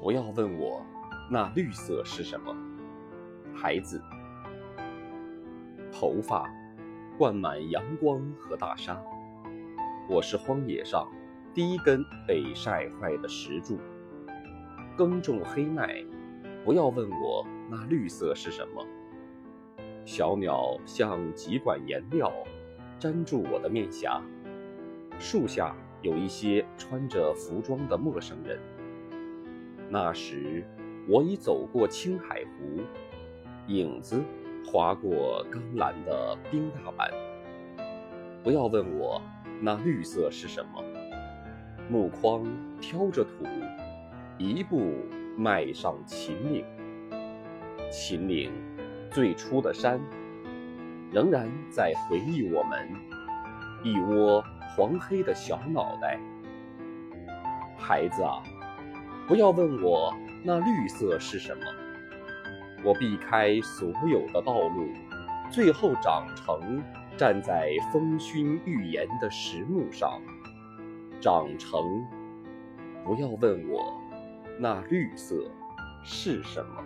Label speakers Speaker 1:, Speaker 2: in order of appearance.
Speaker 1: 不要问我那绿色是什么，孩子。头发灌满阳光和大沙，我是荒野上第一根被晒坏的石柱。耕种黑麦，不要问我那绿色是什么。小鸟像几管颜料，粘住我的面颊。树下有一些穿着服装的陌生人。那时，我已走过青海湖，影子划过钢蓝的冰大板。不要问我那绿色是什么。木筐挑着土，一步迈上秦岭。秦岭最初的山，仍然在回忆我们一窝黄黑的小脑袋。孩子啊！不要问我那绿色是什么，我避开所有的道路，最后长成站在风熏玉岩的石木上，长成。不要问我那绿色是什么。